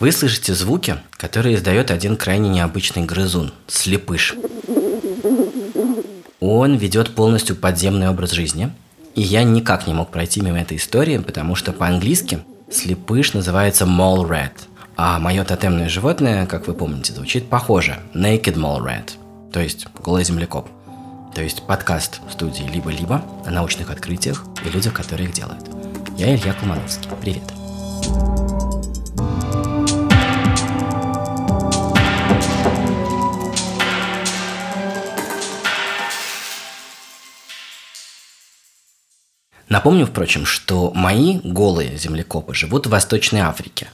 Вы слышите звуки, которые издает один крайне необычный грызун – слепыш. Он ведет полностью подземный образ жизни, и я никак не мог пройти мимо этой истории, потому что по-английски слепыш называется mole rat, а мое тотемное животное, как вы помните, звучит похоже – naked mole rat, то есть голый землекоп. То есть подкаст студии «Либо-либо» о научных открытиях и людях, которые их делают. Я Илья Колмановский. Привет. Напомню, впрочем, что мои голые землекопы живут в Восточной Африке,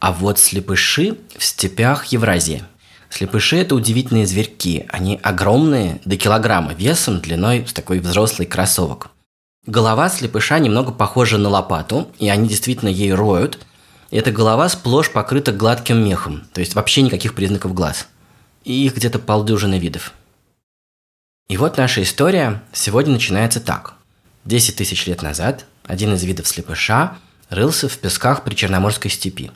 а вот слепыши в степях Евразии. Слепыши – это удивительные зверьки. Они огромные, до килограмма весом, длиной с такой взрослый кроссовок. Голова слепыша немного похожа на лопату, и они действительно ей роют. Эта голова сплошь покрыта гладким мехом, то есть вообще никаких признаков глаз. И их где-то полдюжины видов. И вот наша история сегодня начинается так. Десять тысяч лет назад один из видов слепыша рылся в песках при Черноморской степи.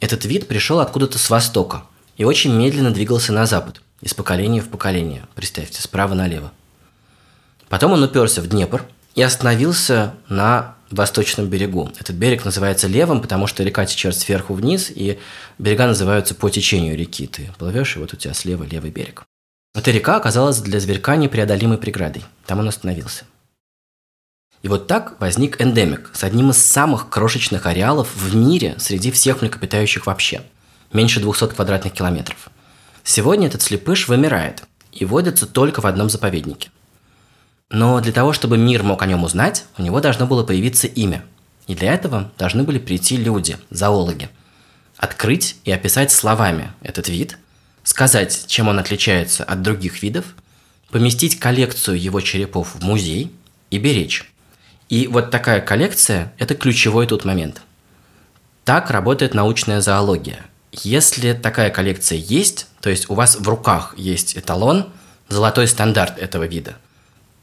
Этот вид пришел откуда-то с востока – и очень медленно двигался на запад, из поколения в поколение, представьте, справа налево. Потом он уперся в Днепр и остановился на восточном берегу. Этот берег называется левым, потому что река течет сверху вниз, и берега называются по течению реки. Ты плывешь, и вот у тебя слева левый берег. Эта река оказалась для зверька непреодолимой преградой. Там он остановился. И вот так возник эндемик с одним из самых крошечных ареалов в мире среди всех млекопитающих вообще – меньше 200 квадратных километров. Сегодня этот слепыш вымирает и водится только в одном заповеднике. Но для того, чтобы мир мог о нем узнать, у него должно было появиться имя. И для этого должны были прийти люди, зоологи, открыть и описать словами этот вид, сказать, чем он отличается от других видов, поместить коллекцию его черепов в музей и беречь. И вот такая коллекция – это ключевой тут момент. Так работает научная зоология. Если такая коллекция есть, то есть у вас в руках есть эталон, золотой стандарт этого вида,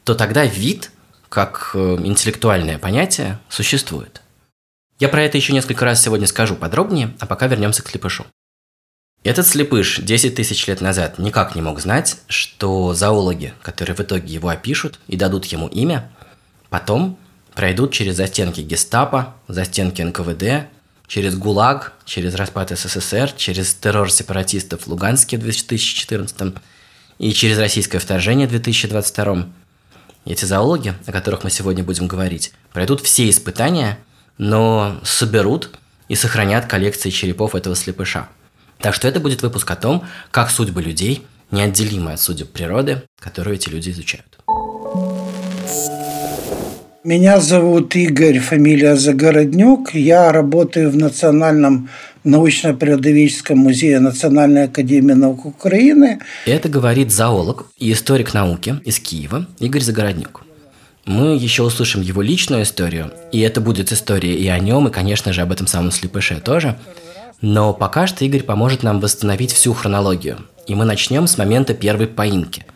то тогда вид, как э, интеллектуальное понятие, существует. Я про это еще несколько раз сегодня скажу подробнее, а пока вернемся к слепышу. Этот слепыш 10 тысяч лет назад никак не мог знать, что зоологи, которые в итоге его опишут и дадут ему имя, потом пройдут через застенки гестапо, застенки НКВД, через ГУЛАГ, через распад СССР, через террор сепаратистов в Луганске в 2014 и через российское вторжение в 2022. Эти зоологи, о которых мы сегодня будем говорить, пройдут все испытания, но соберут и сохранят коллекции черепов этого слепыша. Так что это будет выпуск о том, как судьбы людей неотделимы от судеб природы, которую эти люди изучают. Меня зовут Игорь, фамилия Загороднюк. Я работаю в Национальном научно-природоведческом музее Национальной академии наук Украины. Это говорит зоолог и историк науки из Киева Игорь Загороднюк. Мы еще услышим его личную историю, и это будет история и о нем, и, конечно же, об этом самом слепыше тоже. Но пока что Игорь поможет нам восстановить всю хронологию. И мы начнем с момента первой поимки.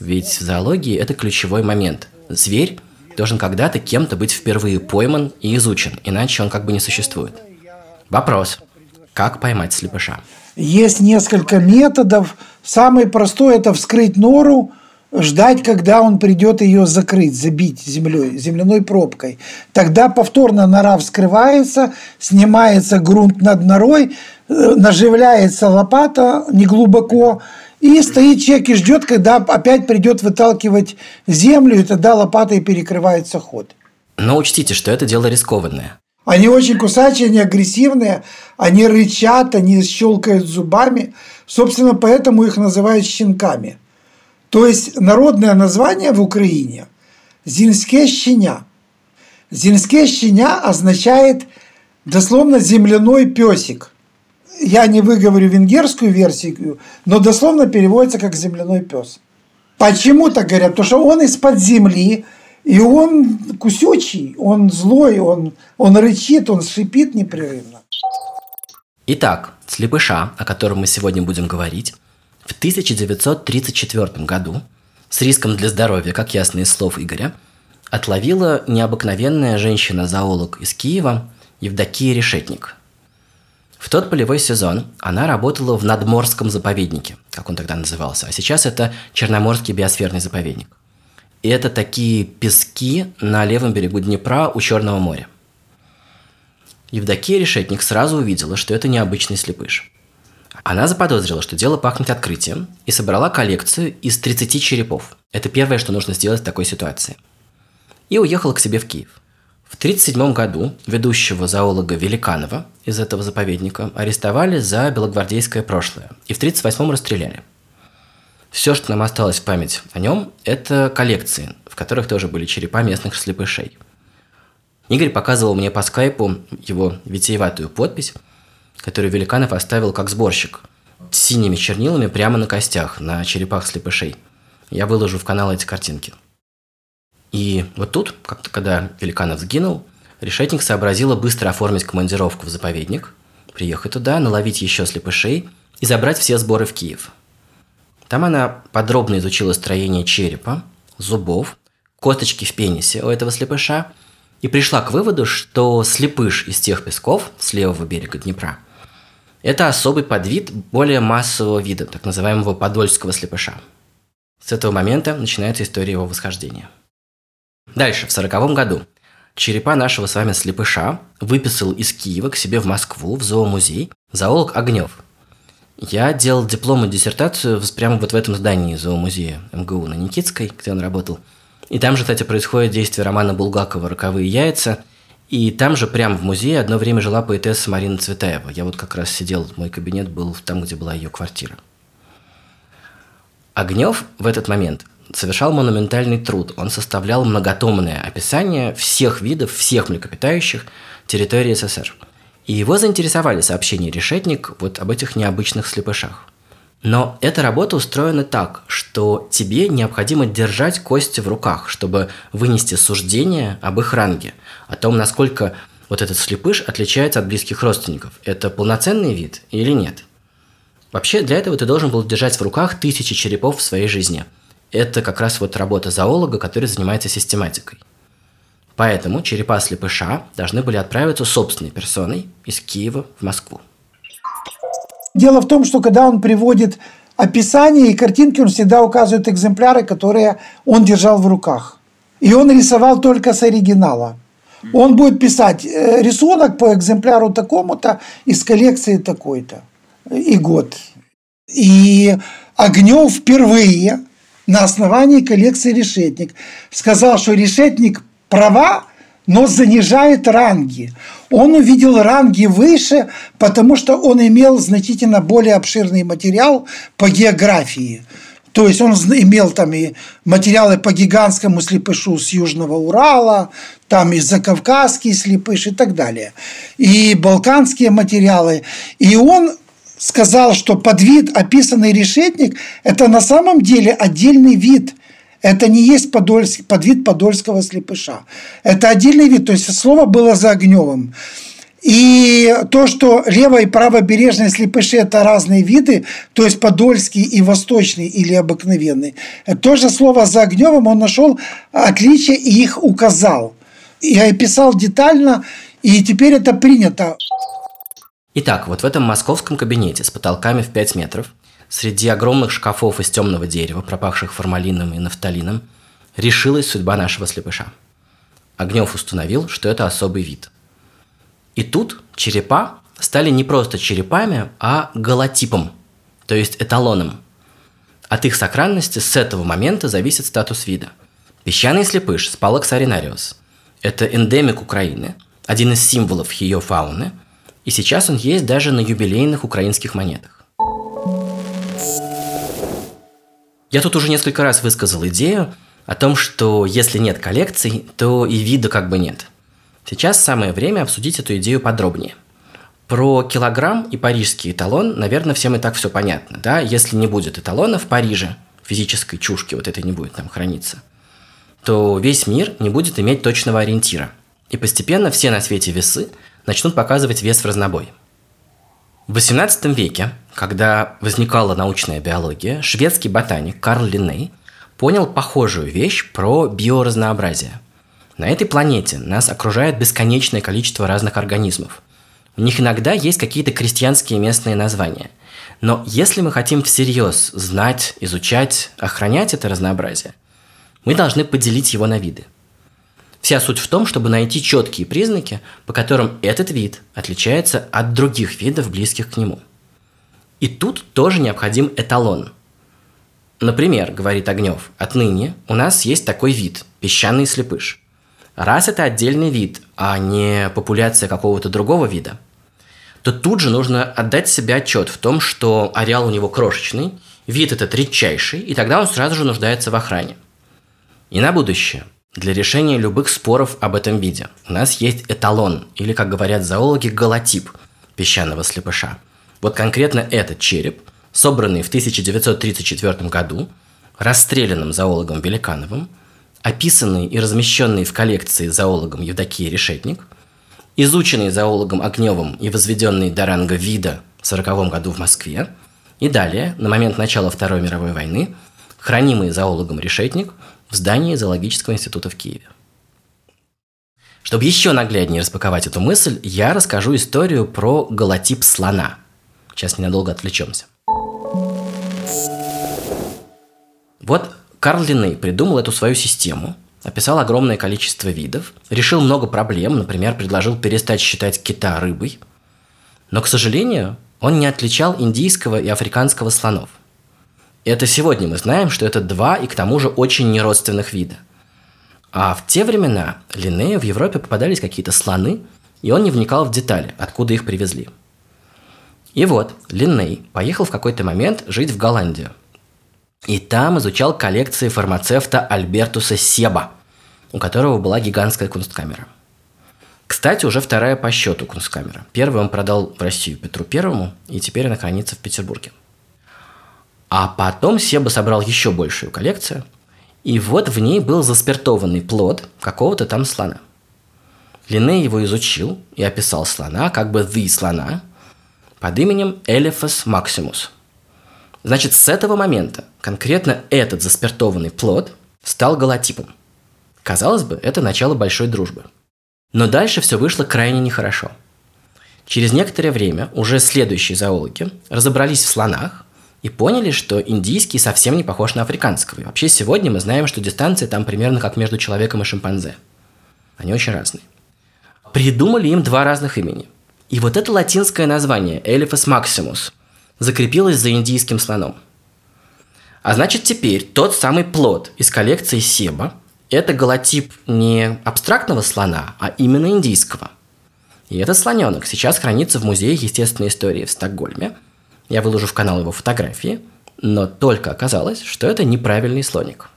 Ведь в зоологии это ключевой момент. Зверь должен когда-то кем-то быть впервые пойман и изучен, иначе он как бы не существует. Вопрос. Как поймать слепыша? Есть несколько методов. Самый простой – это вскрыть нору, ждать, когда он придет ее закрыть, забить землей, земляной пробкой. Тогда повторно нора вскрывается, снимается грунт над норой, э, наживляется лопата неглубоко, и стоит человек и ждет, когда опять придет выталкивать землю, и тогда лопатой перекрывается ход. Но учтите, что это дело рискованное. Они очень кусачие, они агрессивные, они рычат, они щелкают зубами. Собственно, поэтому их называют щенками. То есть народное название в Украине – «зинске щеня». «Зинске щеня» означает дословно «земляной песик» я не выговорю венгерскую версию, но дословно переводится как земляной пес. Почему так говорят? Потому что он из-под земли, и он кусючий, он злой, он, он рычит, он шипит непрерывно. Итак, слепыша, о котором мы сегодня будем говорить, в 1934 году с риском для здоровья, как ясно из слов Игоря, отловила необыкновенная женщина-зоолог из Киева Евдокия Решетник. В тот полевой сезон она работала в Надморском заповеднике, как он тогда назывался, а сейчас это Черноморский биосферный заповедник. И это такие пески на левом берегу Днепра у Черного моря. Евдокия Решетник сразу увидела, что это необычный слепыш. Она заподозрила, что дело пахнет открытием, и собрала коллекцию из 30 черепов. Это первое, что нужно сделать в такой ситуации. И уехала к себе в Киев. В 1937 году ведущего зоолога Великанова из этого заповедника арестовали за белогвардейское прошлое и в 1938 расстреляли. Все, что нам осталось в память о нем, это коллекции, в которых тоже были черепа местных слепышей. Игорь показывал мне по скайпу его витиеватую подпись, которую Великанов оставил как сборщик, с синими чернилами прямо на костях, на черепах слепышей. Я выложу в канал эти картинки – и вот тут, как-то, когда Великанов сгинул, Решетник сообразила быстро оформить командировку в заповедник, приехать туда, наловить еще слепышей и забрать все сборы в Киев. Там она подробно изучила строение черепа, зубов, косточки в пенисе у этого слепыша и пришла к выводу, что слепыш из тех песков с левого берега Днепра – это особый подвид более массового вида, так называемого подольского слепыша. С этого момента начинается история его восхождения – Дальше, в сороковом году, черепа нашего с вами слепыша выписал из Киева к себе в Москву, в зоомузей, зоолог Огнев. Я делал диплом и диссертацию прямо вот в этом здании зоомузея МГУ на Никитской, где он работал. И там же, кстати, происходит действие романа Булгакова «Роковые яйца», и там же, прямо в музее, одно время жила поэтесса Марина Цветаева. Я вот как раз сидел, мой кабинет был там, где была ее квартира. Огнев в этот момент совершал монументальный труд. Он составлял многотомное описание всех видов, всех млекопитающих территории СССР. И его заинтересовали сообщения Решетник вот об этих необычных слепышах. Но эта работа устроена так, что тебе необходимо держать кости в руках, чтобы вынести суждение об их ранге, о том, насколько вот этот слепыш отличается от близких родственников. Это полноценный вид или нет? Вообще, для этого ты должен был держать в руках тысячи черепов в своей жизни – это как раз вот работа зоолога, который занимается систематикой. Поэтому черепа слепыша должны были отправиться собственной персоной из Киева в Москву. Дело в том, что когда он приводит описание и картинки, он всегда указывает экземпляры, которые он держал в руках. И он рисовал только с оригинала. Он будет писать э, рисунок по экземпляру такому-то из коллекции такой-то и год. И Огнев впервые на основании коллекции решетник. Сказал, что решетник права, но занижает ранги. Он увидел ранги выше, потому что он имел значительно более обширный материал по географии. То есть он имел там и материалы по гигантскому слепышу с Южного Урала, там и закавказский слепыш и так далее. И балканские материалы. И он сказал, что подвид, описанный решетник, это на самом деле отдельный вид. Это не есть подольский, подвид подольского слепыша. Это отдельный вид, то есть слово было за Огневым. И то, что лево- и правобережные слепыши – это разные виды, то есть подольский и восточный или обыкновенный, это тоже слово за Огневым он нашел отличия и их указал. И описал детально, и теперь это принято. Итак, вот в этом московском кабинете с потолками в 5 метров, среди огромных шкафов из темного дерева, пропахших формалином и нафталином, решилась судьба нашего слепыша. Огнев установил, что это особый вид. И тут черепа стали не просто черепами, а голотипом, то есть эталоном. От их сохранности с этого момента зависит статус вида. Песчаный слепыш Спалакс аринариус – это эндемик Украины, один из символов ее фауны – и сейчас он есть даже на юбилейных украинских монетах. Я тут уже несколько раз высказал идею о том, что если нет коллекций, то и вида как бы нет. Сейчас самое время обсудить эту идею подробнее. Про килограмм и парижский эталон, наверное, всем и так все понятно. Да? Если не будет эталона в Париже, физической чушки вот этой не будет там храниться, то весь мир не будет иметь точного ориентира. И постепенно все на свете весы начнут показывать вес в разнобой. В XVIII веке, когда возникала научная биология, шведский ботаник Карл Линней понял похожую вещь про биоразнообразие. На этой планете нас окружает бесконечное количество разных организмов. У них иногда есть какие-то крестьянские местные названия. Но если мы хотим всерьез знать, изучать, охранять это разнообразие, мы должны поделить его на виды. Вся суть в том, чтобы найти четкие признаки, по которым этот вид отличается от других видов, близких к нему. И тут тоже необходим эталон. Например, говорит Огнев, отныне у нас есть такой вид – песчаный слепыш. Раз это отдельный вид, а не популяция какого-то другого вида, то тут же нужно отдать себе отчет в том, что ареал у него крошечный, вид этот редчайший, и тогда он сразу же нуждается в охране – и на будущее. Для решения любых споров об этом виде у нас есть эталон, или, как говорят зоологи, голотип песчаного слепыша. Вот конкретно этот череп, собранный в 1934 году, расстрелянным зоологом Великановым, описанный и размещенный в коллекции зоологом Евдокии Решетник, изученный зоологом Огневым и возведенный до ранга вида в 1940 году в Москве, и далее, на момент начала Второй мировой войны, хранимый зоологом Решетник – в здании Зоологического института в Киеве. Чтобы еще нагляднее распаковать эту мысль, я расскажу историю про голотип слона. Сейчас ненадолго отвлечемся. Вот Карл Линней придумал эту свою систему, описал огромное количество видов, решил много проблем, например, предложил перестать считать кита рыбой. Но, к сожалению, он не отличал индийского и африканского слонов. Это сегодня мы знаем, что это два и к тому же очень неродственных вида. А в те времена Линнею в Европе попадались какие-то слоны, и он не вникал в детали, откуда их привезли. И вот Линней поехал в какой-то момент жить в Голландию. И там изучал коллекции фармацевта Альбертуса Себа, у которого была гигантская кунсткамера. Кстати, уже вторая по счету кунсткамера. Первую он продал в Россию Петру Первому, и теперь она хранится в Петербурге. А потом Себа собрал еще большую коллекцию, и вот в ней был заспиртованный плод какого-то там слона. Линней его изучил и описал слона, как бы «the» слона, под именем Элефас Максимус. Значит, с этого момента конкретно этот заспиртованный плод стал голотипом. Казалось бы, это начало большой дружбы. Но дальше все вышло крайне нехорошо. Через некоторое время уже следующие зоологи разобрались в слонах и поняли, что индийский совсем не похож на африканского. И вообще сегодня мы знаем, что дистанция там примерно как между человеком и шимпанзе. Они очень разные. Придумали им два разных имени. И вот это латинское название Elephas maximus закрепилось за индийским слоном. А значит теперь тот самый плод из коллекции Себа – это голотип не абстрактного слона, а именно индийского. И этот слоненок сейчас хранится в Музее естественной истории в Стокгольме – я выложу в канал его фотографии, но только оказалось, что это неправильный слоник.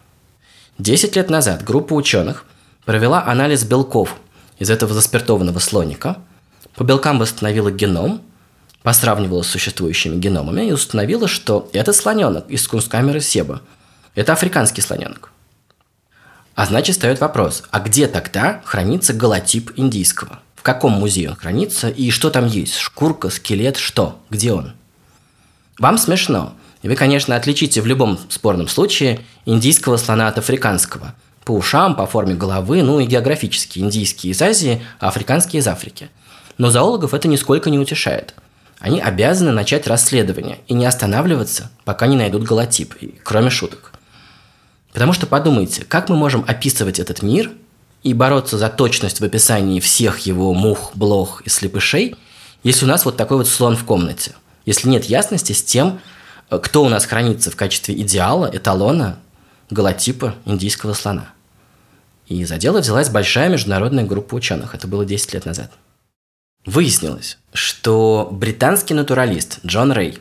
Десять лет назад группа ученых провела анализ белков из этого заспиртованного слоника, по белкам восстановила геном, посравнивала с существующими геномами и установила, что это слоненок из кунсткамеры Себа. Это африканский слоненок. А значит, встает вопрос, а где тогда хранится голотип индийского? В каком музее он хранится и что там есть? Шкурка, скелет, что? Где он? Вам смешно. И вы, конечно, отличите в любом спорном случае индийского слона от африканского. По ушам, по форме головы, ну и географически. Индийские из Азии, а африканские из Африки. Но зоологов это нисколько не утешает. Они обязаны начать расследование и не останавливаться, пока не найдут голотип, кроме шуток. Потому что подумайте, как мы можем описывать этот мир и бороться за точность в описании всех его мух, блох и слепышей, если у нас вот такой вот слон в комнате – если нет ясности с тем, э, кто у нас хранится в качестве идеала, эталона, голотипа индийского слона. И за дело взялась большая международная группа ученых. Это было 10 лет назад. Выяснилось, что британский натуралист Джон Рэй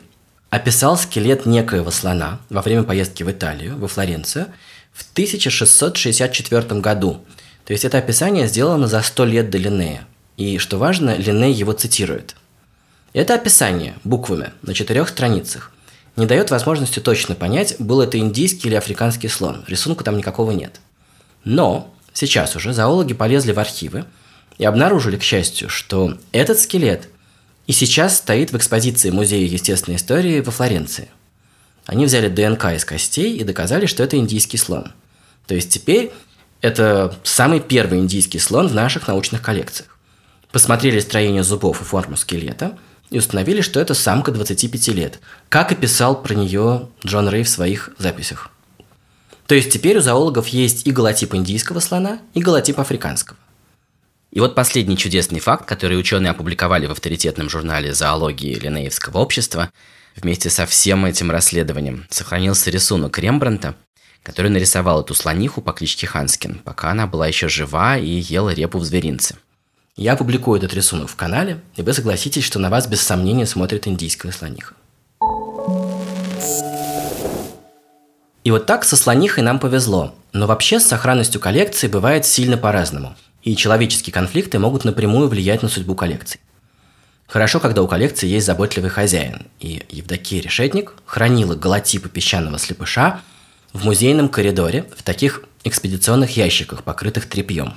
описал скелет некоего слона во время поездки в Италию, во Флоренцию, в 1664 году. То есть это описание сделано за 100 лет до Линнея. И, что важно, Линней его цитирует – это описание буквами на четырех страницах не дает возможности точно понять, был это индийский или африканский слон. Рисунка там никакого нет. Но сейчас уже зоологи полезли в архивы и обнаружили, к счастью, что этот скелет и сейчас стоит в экспозиции Музея естественной истории во Флоренции. Они взяли ДНК из костей и доказали, что это индийский слон. То есть теперь Это самый первый индийский слон в наших научных коллекциях. Посмотрели строение зубов и форму скелета и установили, что это самка 25 лет, как и писал про нее Джон Рей в своих записях. То есть теперь у зоологов есть и голотип индийского слона, и голотип африканского. И вот последний чудесный факт, который ученые опубликовали в авторитетном журнале зоологии Линеевского общества, вместе со всем этим расследованием сохранился рисунок Рембранта, который нарисовал эту слониху по кличке Ханскин, пока она была еще жива и ела репу в зверинце. Я публикую этот рисунок в канале, и вы согласитесь, что на вас без сомнения смотрит индийская слониха. И вот так со слонихой нам повезло. Но вообще с сохранностью коллекции бывает сильно по-разному. И человеческие конфликты могут напрямую влиять на судьбу коллекций. Хорошо, когда у коллекции есть заботливый хозяин. И Евдокия Решетник хранила голотипы песчаного слепыша в музейном коридоре в таких экспедиционных ящиках, покрытых тряпьем.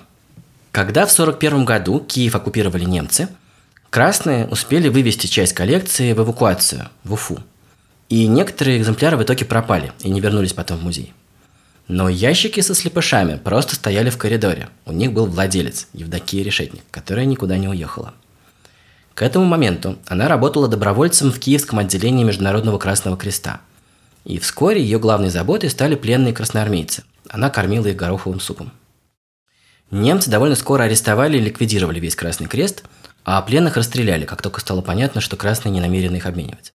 Когда в 1941 году Киев оккупировали немцы, красные успели вывести часть коллекции в эвакуацию, в Уфу – и некоторые экземпляры в итоге пропали и не вернулись потом в музей. Но ящики со слепышами просто стояли в коридоре. У них был владелец, Евдокия Решетник, которая никуда не уехала. К этому моменту она работала добровольцем в Киевском отделении Международного Красного Креста. И вскоре ее главной заботой стали пленные красноармейцы. Она кормила их гороховым супом. Немцы довольно скоро арестовали и ликвидировали весь Красный Крест, а пленных расстреляли, как только стало понятно, что красные не намерены их обменивать.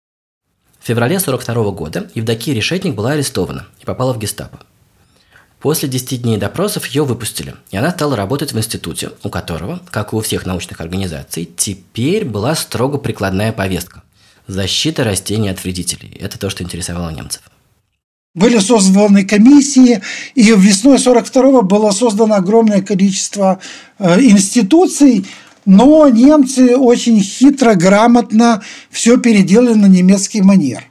В феврале 42 года Евдокия Решетник была арестована и попала в гестапо. После 10 дней допросов ее выпустили, и она стала работать в институте, у которого, как и у всех научных организаций, теперь была строго прикладная повестка – защита растений от вредителей. Это то, что интересовало немцев. Были созданы комиссии, и весной 42 было создано огромное количество э, институций, но немцы очень хитро, грамотно все переделали на немецкий манер.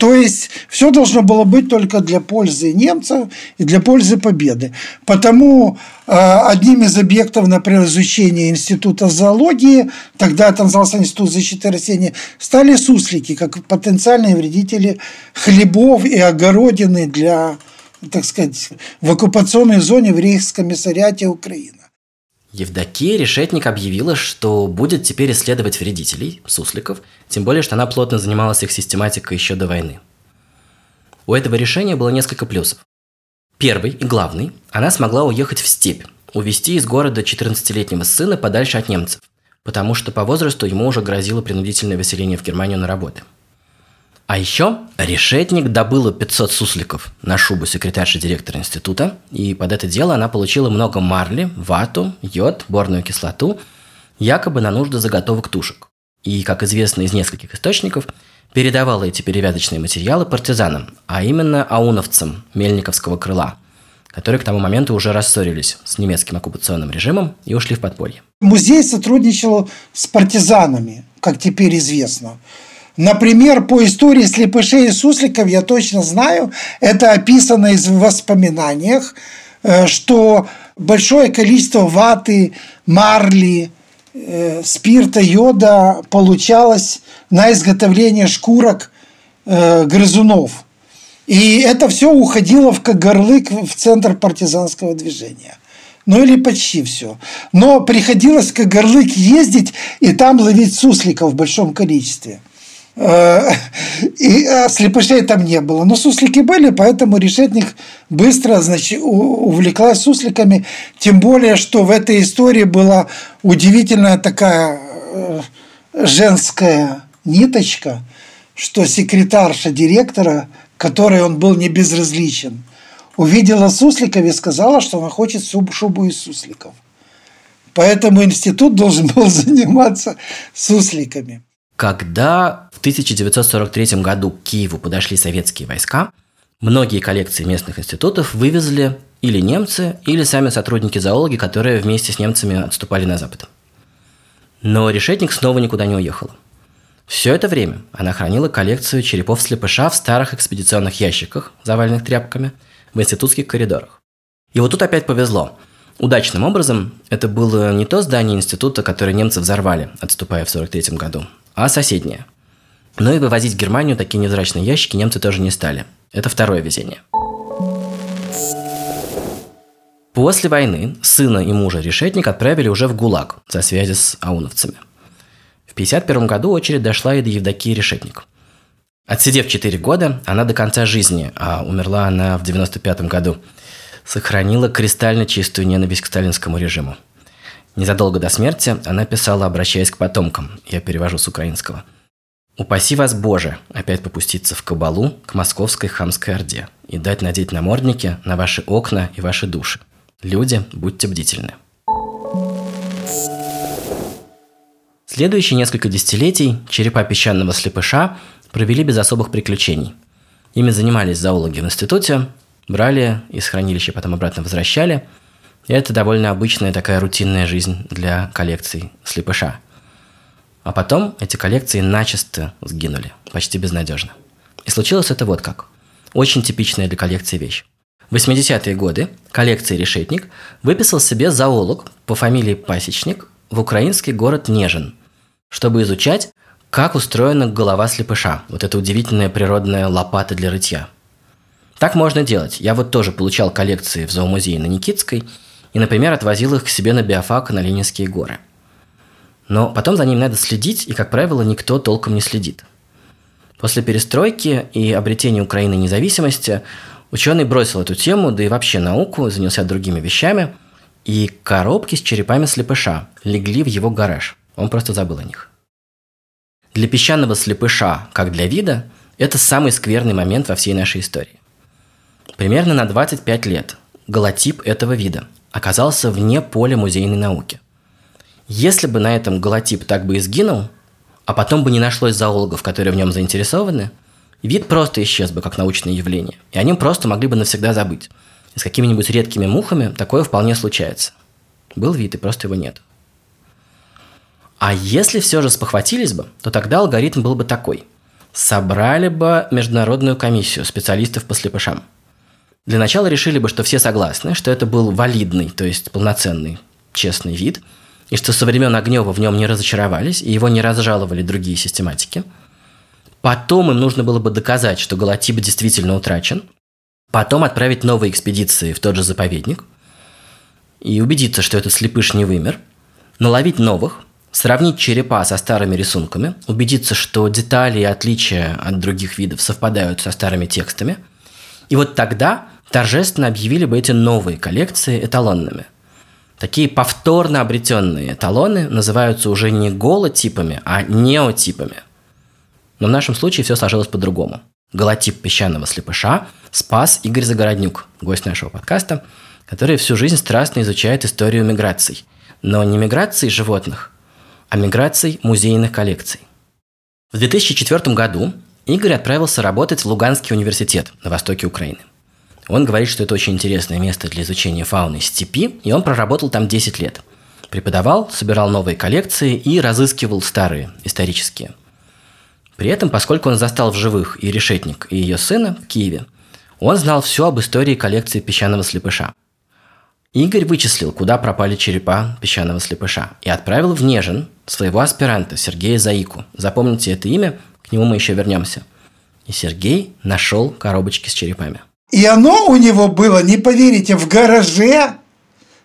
То есть все должно было быть только для пользы немцев и для пользы победы. Потому э, одним из объектов, например, изучения Института зоологии, тогда это назывался Институт защиты растений, стали суслики, как потенциальные вредители хлебов и огородины для, так сказать, в оккупационной зоне в Рейхскомиссариате Украины. Евдокия Решетник объявила, что будет теперь исследовать вредителей, сусликов, тем более, что она плотно занималась их систематикой еще до войны. У этого решения было несколько плюсов. Первый и главный – она смогла уехать в степь, увезти из города 14-летнего сына подальше от немцев, потому что по возрасту ему уже грозило принудительное выселение в Германию на работы – а еще решетник добыла 500 сусликов на шубу секретарши директора института, и под это дело она получила много марли, вату, йод, борную кислоту, якобы на нужды заготовок тушек. И, как известно из нескольких источников, передавала эти перевязочные материалы партизанам, а именно ауновцам Мельниковского крыла, которые к тому моменту уже рассорились с немецким оккупационным режимом и ушли в подполье. Музей сотрудничал с партизанами, как теперь известно. Например, по истории слепышей и сусликов я точно знаю, это описано в воспоминаниях, э, что большое количество ваты, марли, э, спирта, йода получалось на изготовление шкурок э, грызунов. И это все уходило в горлык в центр партизанского движения. Ну или почти все. Но приходилось как горлык ездить и там ловить сусликов в большом количестве. Э, и а слепышей там не было. Но суслики были, поэтому решетник быстро значит, увлеклась сусликами. Тем более, что в этой истории была удивительная такая э, женская ниточка, что секретарша директора, которой он был не безразличен, увидела сусликов и сказала, что она хочет шубу из сусликов. Поэтому институт должен был заниматься сусликами. Когда 1943 году к Киеву подошли советские войска, многие коллекции местных институтов вывезли или немцы, или сами сотрудники зоологии, которые вместе с немцами отступали на запад. Но решетник снова никуда не уехала. Все это время она хранила коллекцию черепов слепыша в старых экспедиционных ящиках, заваленных тряпками, в институтских коридорах. И вот тут опять повезло. Удачным образом это было не то здание института, которое немцы взорвали, отступая в 1943 году, а соседние. Но и вывозить в Германию такие невзрачные ящики немцы тоже не стали. Это второе везение. После войны сына и мужа Решетник отправили уже в ГУЛАГ за связи с ауновцами. В 1951 году очередь дошла и до Евдокии Решетник. Отсидев 4 года, она до конца жизни, а умерла она в 1995 году, сохранила кристально чистую ненависть к сталинскому режиму. Незадолго до смерти она писала, обращаясь к потомкам, я перевожу с украинского. «Упаси вас, Боже, опять попуститься в кабалу к московской хамской орде и дать надеть намордники на ваши окна и ваши души. Люди, будьте бдительны. Следующие несколько десятилетий черепа песчаного слепыша провели без особых приключений. Ими занимались зоологи в институте, брали из хранилища, потом обратно возвращали. И это довольно обычная такая рутинная жизнь для коллекций слепыша. А потом эти коллекции начисто сгинули, почти безнадежно. И случилось это вот как. Очень типичная для коллекции вещь. В 80-е годы коллекции «Решетник» выписал себе зоолог по фамилии Пасечник в украинский город Нежин, чтобы изучать, как устроена голова слепыша, вот эта удивительная природная лопата для рытья. Так можно делать. Я вот тоже получал коллекции в зоомузее на Никитской и, например, отвозил их к себе на биофак на Ленинские горы. Но потом за ним надо следить, и, как правило, никто толком не следит. После перестройки и обретения Украины независимости Ученый бросил эту тему, да и вообще науку, занялся другими вещами, и коробки с черепами слепыша легли в его гараж. Он просто забыл о них. Для песчаного слепыша, как для вида, это самый скверный момент во всей нашей истории. Примерно на 25 лет голотип этого вида оказался вне поля музейной науки. Если бы на этом голотип так бы и сгинул, а потом бы не нашлось зоологов, которые в нем заинтересованы – вид просто исчез бы как научное явление, и о нем просто могли бы навсегда забыть. И с какими-нибудь редкими мухами такое вполне случается. Был вид, и просто его нет. А если все же спохватились бы, то тогда алгоритм был бы такой. Собрали бы международную комиссию специалистов по слепышам. Для начала решили бы, что все согласны, что это был валидный, то есть полноценный, честный вид, и что со времен Огнева в нем не разочаровались, и его не разжаловали другие систематики – Потом им нужно было бы доказать, что голотип действительно утрачен. Потом отправить новые экспедиции в тот же заповедник. И убедиться, что этот слепыш не вымер. Наловить новых. Сравнить черепа со старыми рисунками. Убедиться, что детали и отличия от других видов совпадают со старыми текстами. И вот тогда торжественно объявили бы эти новые коллекции эталонными. Такие повторно обретенные эталоны называются уже не голотипами, а неотипами – но в нашем случае все сложилось по-другому. Голотип песчаного слепыша спас Игорь Загороднюк, гость нашего подкаста, который всю жизнь страстно изучает историю миграций. Но не миграций животных, а миграций музейных коллекций. В 2004 году Игорь отправился работать в Луганский университет на востоке Украины. Он говорит, что это очень интересное место для изучения фауны степи, и он проработал там 10 лет. Преподавал, собирал новые коллекции и разыскивал старые, исторические. При этом, поскольку он застал в живых и Решетник, и ее сына в Киеве, он знал все об истории коллекции песчаного слепыша. Игорь вычислил, куда пропали черепа песчаного слепыша, и отправил в Нежин своего аспиранта Сергея Заику. Запомните это имя, к нему мы еще вернемся. И Сергей нашел коробочки с черепами. И оно у него было, не поверите, в гараже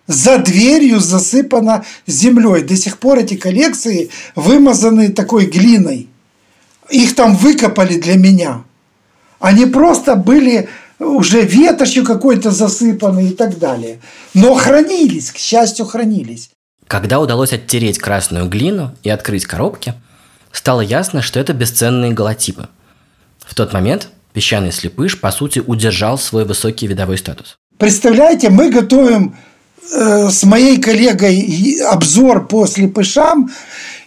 за дверью засыпано землей. До сих пор эти коллекции вымазаны такой глиной их там выкопали для меня. Они просто были уже ветошью какой-то засыпаны и так далее. Но хранились, к счастью, хранились. Когда удалось оттереть красную глину и открыть коробки, стало ясно, что это бесценные голотипы. В тот момент песчаный слепыш, по сути, удержал свой высокий видовой статус. Представляете, мы готовим э, с моей коллегой обзор по слепышам,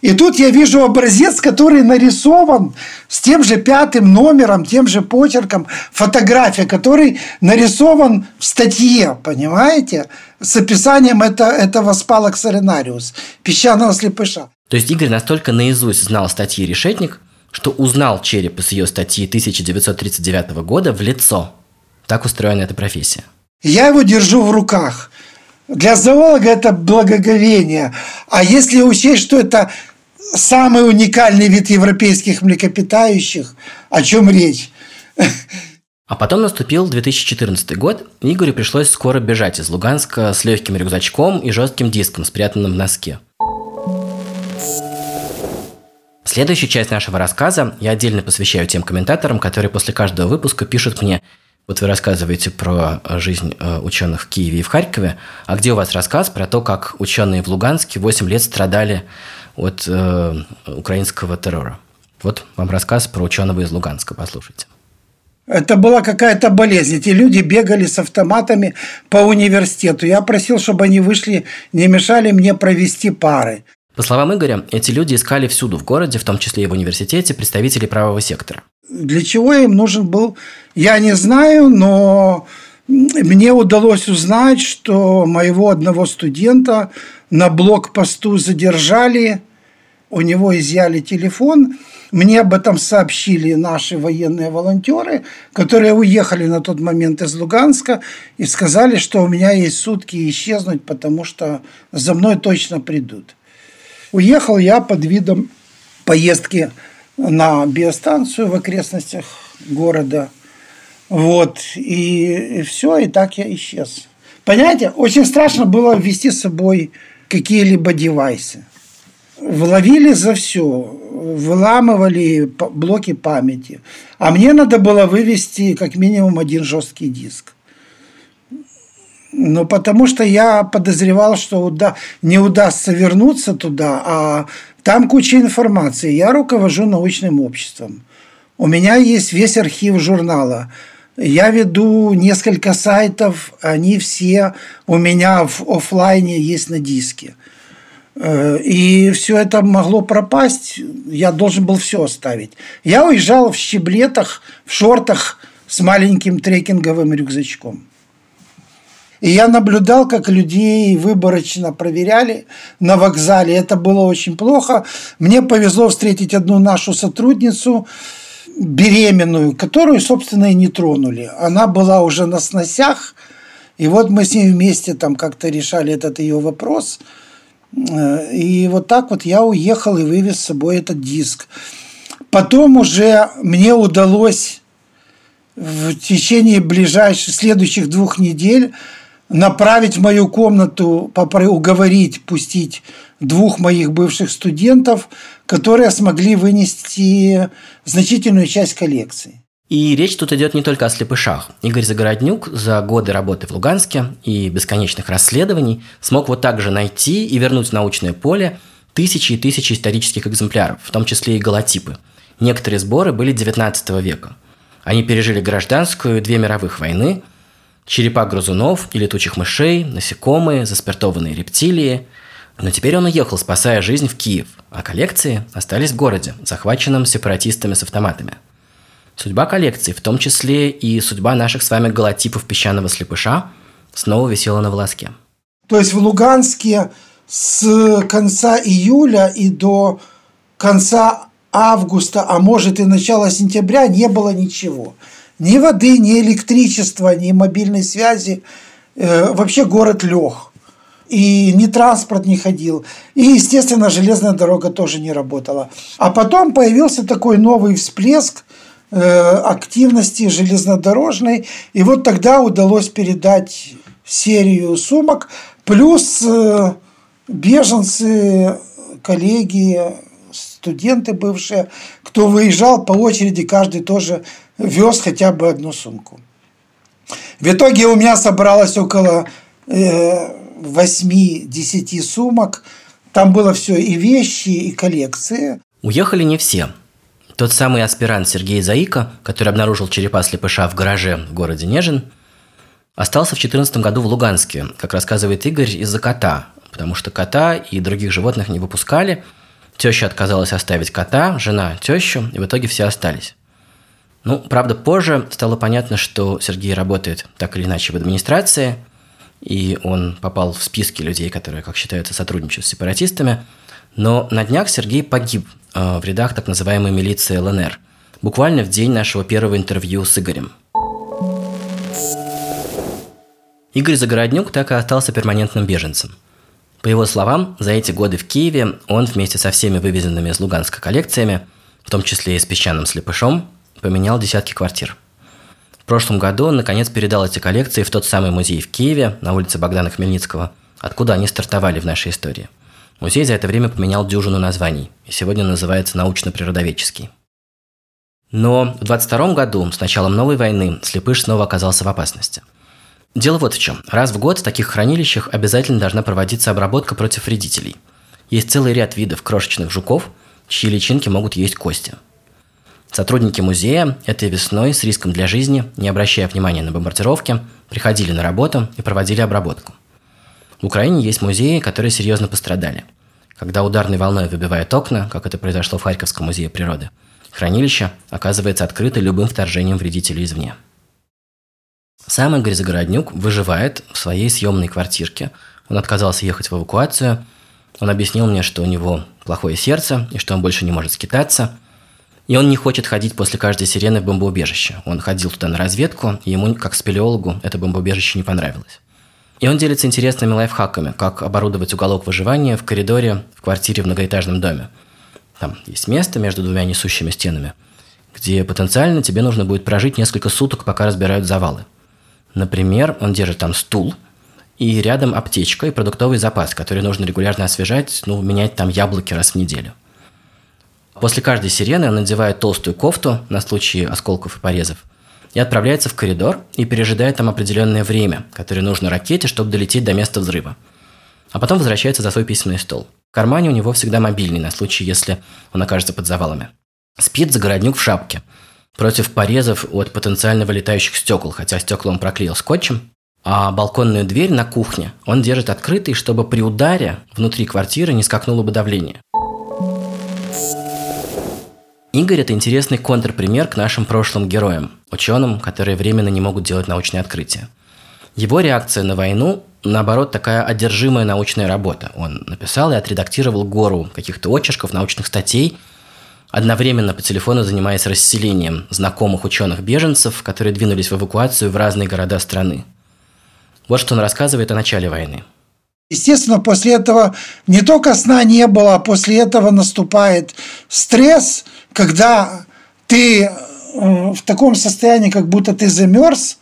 и тут я вижу образец, который нарисован с тем же пятым номером, тем же почерком, фотография, который нарисован в статье, понимаете, с описанием это, этого спалок Саренариус, песчаного слепыша. То есть Игорь настолько наизусть знал статьи «Решетник», что узнал череп из ее статьи 1939 года в лицо. Так устроена эта профессия. Я его держу в руках. Для зоолога это благоговение. А если учесть, что это самый уникальный вид европейских млекопитающих, о чем речь? А потом наступил 2014 год, и Игорю пришлось скоро бежать из Луганска с легким рюкзачком и жестким диском, спрятанным в носке. Следующую часть нашего рассказа я отдельно посвящаю тем комментаторам, которые после каждого выпуска пишут мне, вот вы рассказываете про жизнь э, ученых в Киеве и в Харькове, а где у вас рассказ про то, как ученые в Луганске 8 лет страдали от э, украинского террора? Вот вам рассказ про ученого из Луганска, послушайте. Это была какая-то болезнь. Эти люди бегали с автоматами по университету. Я просил, чтобы они вышли, не мешали мне провести пары. По словам Игоря, эти люди искали всюду в городе, в том числе и в университете, представителей правого сектора. Для чего им нужен был, я не знаю, но мне удалось узнать, что моего одного студента на блокпосту задержали, у него изъяли телефон – мне об этом сообщили наши военные волонтеры, которые уехали на тот момент из Луганска и сказали, что у меня есть сутки исчезнуть, потому что за мной точно придут. Уехал я под видом поездки на биостанцию в окрестностях города. Вот, и, и все, и так я исчез. Понимаете, очень страшно было вести с собой какие-либо девайсы. Вловили за все выламывали блоки памяти. А мне надо было вывести как минимум один жесткий диск. Ну, потому что я подозревал, что уда- не удастся вернуться туда, а там куча информации. Я руковожу научным обществом. У меня есть весь архив журнала. Я веду несколько сайтов, они все у меня в офлайне есть на диске. Э, и все это могло пропасть. Я должен был все оставить. Я уезжал в щеблетах, в шортах с маленьким трекинговым рюкзачком. И я наблюдал, как людей выборочно проверяли на вокзале. Это было очень плохо. Мне повезло встретить одну нашу сотрудницу, беременную, которую, собственно, и не тронули. Она была уже на сносях. И вот мы с ней вместе там как-то решали этот ее вопрос – Э, и вот так вот я уехал и вывез с собой этот диск. Потом уже мне удалось в течение ближайших следующих двух недель направить в мою комнату, уговорить, пустить двух моих бывших студентов, которые смогли вынести значительную часть коллекции. И речь тут идет не только о слепышах. Игорь Загороднюк за годы работы в Луганске и бесконечных расследований смог вот так же найти и вернуть в научное поле тысячи и тысячи исторических экземпляров, в том числе и голотипы. Некоторые сборы были 19 века. Они пережили гражданскую две мировых войны, черепа грызунов и летучих мышей, насекомые, заспиртованные рептилии. Но теперь он уехал, спасая жизнь в Киев, а коллекции остались в городе, захваченном сепаратистами с автоматами – Судьба коллекции, в том числе и судьба наших с вами голотипов песчаного слепыша, снова висела на волоске. То есть в Луганске с конца июля и до конца августа, а может и начала сентября не было ничего. Ни воды, ни электричества, ни мобильной связи. Э, вообще город лег. И ни транспорт не ходил. И, естественно, железная дорога тоже не работала. А потом появился такой новый всплеск – Э, активности железнодорожной. И вот тогда удалось передать серию сумок, плюс э, беженцы, коллеги, студенты бывшие, кто выезжал по очереди, каждый тоже вез хотя бы одну сумку. В итоге у меня собралось около 8-10 э, сумок. Там было все и вещи, и коллекции. Уехали не все. Тот самый аспирант Сергей Заика, который обнаружил черепа слепыша в гараже в городе Нежин, остался в 2014 году в Луганске, как рассказывает Игорь, из-за кота, потому что кота и других животных не выпускали. Теща отказалась оставить кота, жена – тещу, и в итоге все остались. Ну, правда, позже стало понятно, что Сергей работает так или иначе в администрации, и он попал в списки людей, которые, как считается, сотрудничают с сепаратистами. Но на днях Сергей погиб Э, в рядах так называемой милиции ЛНР, буквально в день нашего первого интервью с Игорем. Игорь Загороднюк так и остался перманентным беженцем. По его словам, за эти годы в Киеве он вместе со всеми вывезенными из Луганска коллекциями, в том числе и с песчаным слепышом, поменял десятки квартир. прошлом году он, наконец, передал эти коллекции в тот самый музей в Киеве, на улице Богдана Хмельницкого, откуда они стартовали в нашей истории. Музей за это время поменял дюжину названий, и сегодня называется научно-природоведческий. Но в 22 году, с началом новой войны, Слепыш снова оказался в опасности. Дело вот в чем. Раз в год в таких хранилищах обязательно должна проводиться обработка против вредителей. Есть целый ряд видов крошечных жуков, чьи личинки могут есть кости. Сотрудники музея этой весной с риском для жизни, не обращая внимания на бомбардировки, приходили на работу и проводили обработку. В Украине есть музеи, которые серьезно пострадали. Когда ударной волной выбивают окна, как это произошло в Харьковском музее природы, хранилище оказывается открыто любым вторжением вредителей извне. Сам Игорь Загороднюк выживает в своей съемной квартирке. Он отказался ехать в эвакуацию. Он объяснил мне, что у него плохое сердце и что он больше не может скитаться. И он не хочет ходить после каждой сирены в бомбоубежище. Он ходил туда на разведку, и ему, как спелеологу, это бомбоубежище не понравилось. И он делится интересными лайфхаками, как оборудовать уголок выживания в коридоре в квартире в многоэтажном доме. Там есть место между двумя несущими стенами, где потенциально тебе нужно будет прожить несколько суток, пока разбирают завалы. Например, он держит там стул, и рядом аптечка и продуктовый запас, который нужно регулярно освежать, ну, менять там яблоки раз в неделю. После каждой сирены он надевает толстую кофту на случай осколков и порезов и отправляется в коридор и пережидает там определенное время, которое нужно ракете, чтобы долететь до места взрыва. А потом возвращается за свой письменный стол. В кармане у него всегда мобильный, на случай, если он окажется под завалами. Спит загороднюк в шапке. Против порезов от потенциально вылетающих стекол, хотя стекла он проклеил скотчем. А балконную дверь на кухне он держит открытой, чтобы при ударе внутри квартиры не скакнуло бы давление. Игорь – это интересный контрпример к нашим прошлым героям, ученым, которые временно не могут делать научные открытия. Его реакция на войну, наоборот, такая одержимая научная работа. Он написал и отредактировал гору каких-то очерков, научных статей, одновременно по телефону занимаясь расселением знакомых ученых-беженцев, которые двинулись в эвакуацию в разные города страны. Вот что он рассказывает о начале войны. Естественно, после этого не только сна не было, а после этого наступает стресс, когда ты э, в таком состоянии, как будто ты замерз,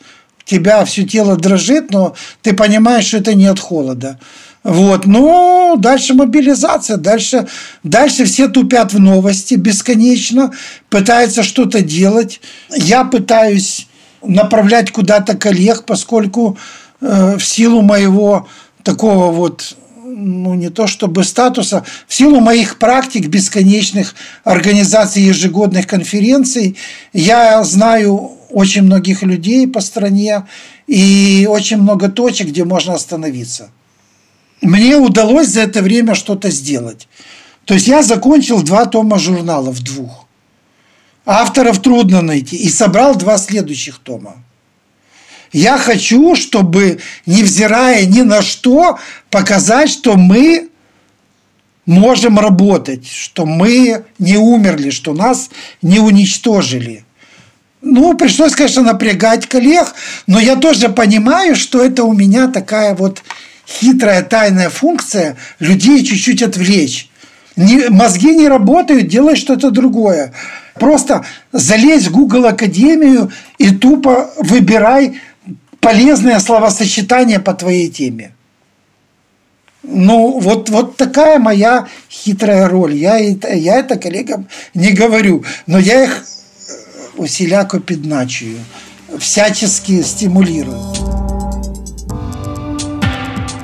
тебя все тело дрожит, но ты понимаешь, что это не от холода. Вот, ну, дальше мобилизация, дальше, дальше все тупят в новости бесконечно, пытаются что-то делать. Я пытаюсь направлять куда-то коллег, поскольку э, в силу моего такого вот ну, не то чтобы статуса, в силу моих практик бесконечных организаций ежегодных конференций, я знаю очень многих людей по стране и очень много точек, где можно остановиться. Мне удалось за это время что-то сделать. То есть я закончил два тома журналов, двух. Авторов трудно найти. И собрал два следующих тома. Я хочу, чтобы, невзирая ни на что, показать, что мы можем работать, что мы не умерли, что нас не уничтожили. Ну, пришлось, конечно, напрягать коллег, но я тоже понимаю, что это у меня такая вот хитрая тайная функция людей чуть-чуть отвлечь. Не, мозги не работают, делай что-то другое. Просто залезь в Google Академию и тупо выбирай полезное словосочетание по твоей теме. Ну, вот, вот такая моя хитрая роль. Я, это, я это коллегам не говорю, но я их усіляко підначую, всячески стимулирую.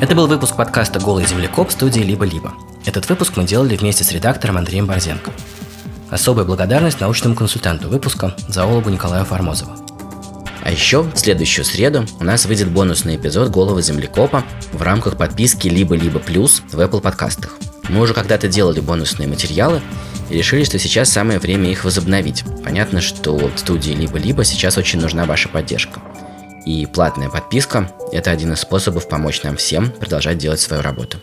Это был выпуск подкаста «Голый землекоп» студии «Либо-либо». Этот выпуск мы делали вместе с редактором Андреем Борзенко. Особая благодарность научному консультанту выпуска, зоологу Николаю Формозову. А еще в следующую среду у нас выйдет бонусный эпизод «Голого землекопа» в рамках подписки «Либо-либо плюс» в Apple подкастах. Мы уже когда-то делали бонусные материалы и решили, что сейчас самое время их возобновить. Понятно, что студии «Либо-либо» сейчас очень нужна ваша поддержка. И платная подписка – это один из способов помочь нам всем продолжать делать свою работу.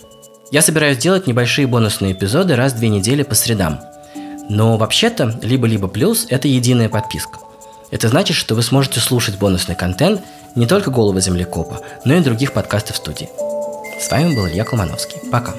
Я собираюсь делать небольшие бонусные эпизоды раз в две недели по средам. Но вообще-то «Либо-либо плюс» – это единая подписка – это значит, что вы сможете слушать бонусный контент не только «Голого землекопа», но и других подкастов студии. С вами был Илья Колмановский. Пока.